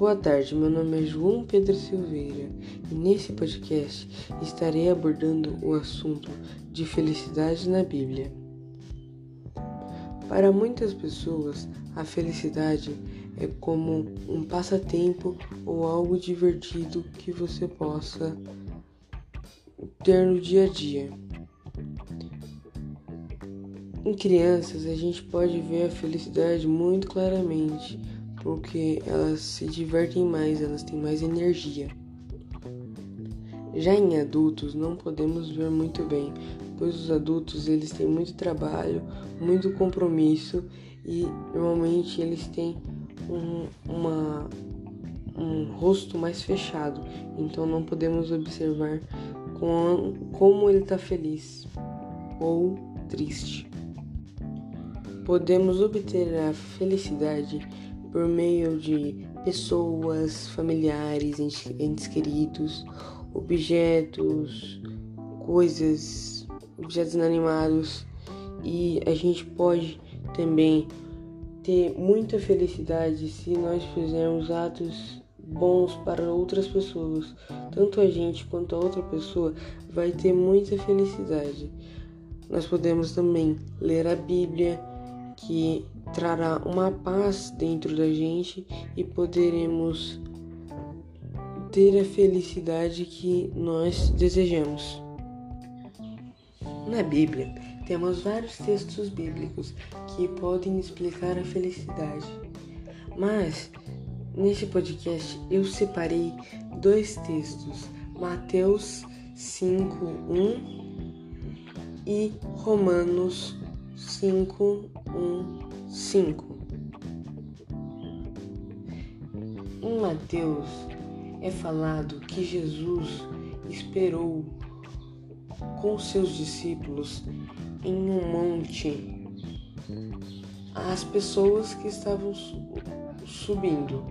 Boa tarde, meu nome é João Pedro Silveira e nesse podcast estarei abordando o assunto de felicidade na Bíblia. Para muitas pessoas, a felicidade é como um passatempo ou algo divertido que você possa ter no dia a dia. Em crianças, a gente pode ver a felicidade muito claramente porque elas se divertem mais, elas têm mais energia. Já em adultos não podemos ver muito bem, pois os adultos eles têm muito trabalho, muito compromisso e normalmente eles têm um, uma, um rosto mais fechado, então não podemos observar com, como ele está feliz ou triste. Podemos obter a felicidade por meio de pessoas, familiares, entes queridos, objetos, coisas, objetos inanimados e a gente pode também ter muita felicidade se nós fizermos atos bons para outras pessoas. Tanto a gente quanto a outra pessoa vai ter muita felicidade. Nós podemos também ler a Bíblia, que trará uma paz dentro da gente e poderemos ter a felicidade que nós desejamos. Na Bíblia, temos vários textos bíblicos que podem explicar a felicidade. Mas neste podcast eu separei dois textos, Mateus 5:1 e Romanos 5, 1, 5. Em Mateus é falado que Jesus esperou com seus discípulos em um monte as pessoas que estavam subindo.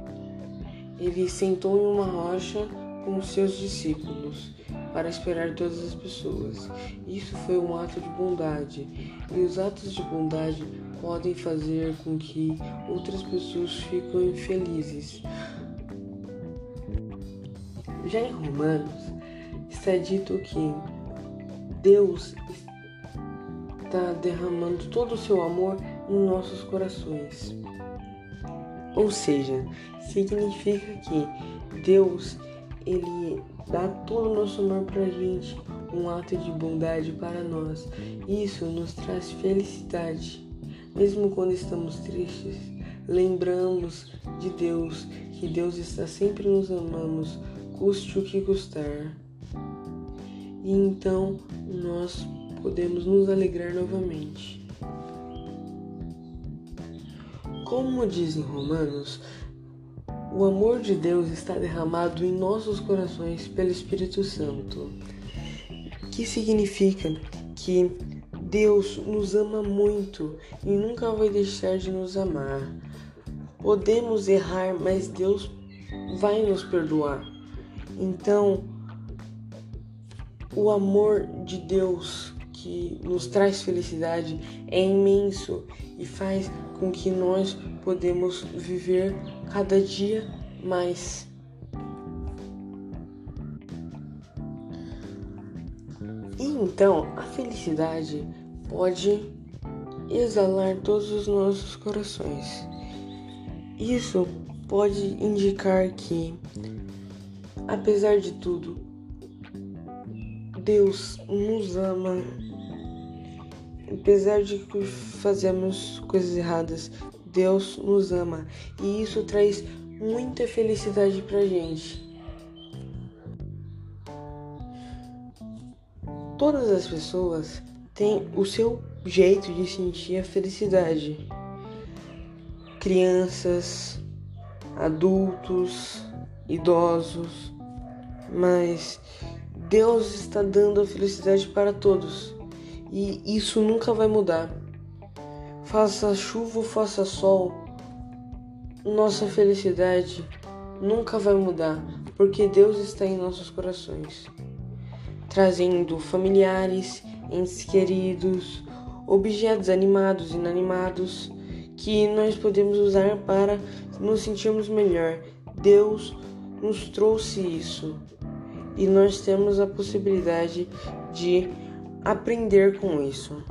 Ele sentou em uma rocha com seus discípulos para esperar todas as pessoas. Isso foi um ato de bondade, e os atos de bondade podem fazer com que outras pessoas fiquem infelizes. Já em Romanos está dito que Deus está derramando todo o seu amor em nossos corações. Ou seja, significa que Deus ele dá todo o nosso amor pra gente, um ato de bondade para nós. Isso nos traz felicidade. Mesmo quando estamos tristes, lembramos de Deus, que Deus está sempre nos amando, custe o que custar. E então nós podemos nos alegrar novamente. Como diz em Romanos, o amor de Deus está derramado em nossos corações pelo Espírito Santo, que significa que Deus nos ama muito e nunca vai deixar de nos amar. Podemos errar, mas Deus vai nos perdoar. Então, o amor de Deus que nos traz felicidade é imenso e faz com que nós podemos viver cada dia mais. E então a felicidade pode exalar todos os nossos corações. Isso pode indicar que, apesar de tudo, Deus nos ama Apesar de que fazemos coisas erradas, Deus nos ama e isso traz muita felicidade pra gente. Todas as pessoas têm o seu jeito de sentir a felicidade. Crianças, adultos, idosos, mas Deus está dando a felicidade para todos e isso nunca vai mudar. Faça chuva ou faça sol, nossa felicidade nunca vai mudar, porque Deus está em nossos corações, trazendo familiares, entes queridos, objetos animados e inanimados que nós podemos usar para nos sentirmos melhor. Deus nos trouxe isso e nós temos a possibilidade de aprender com isso.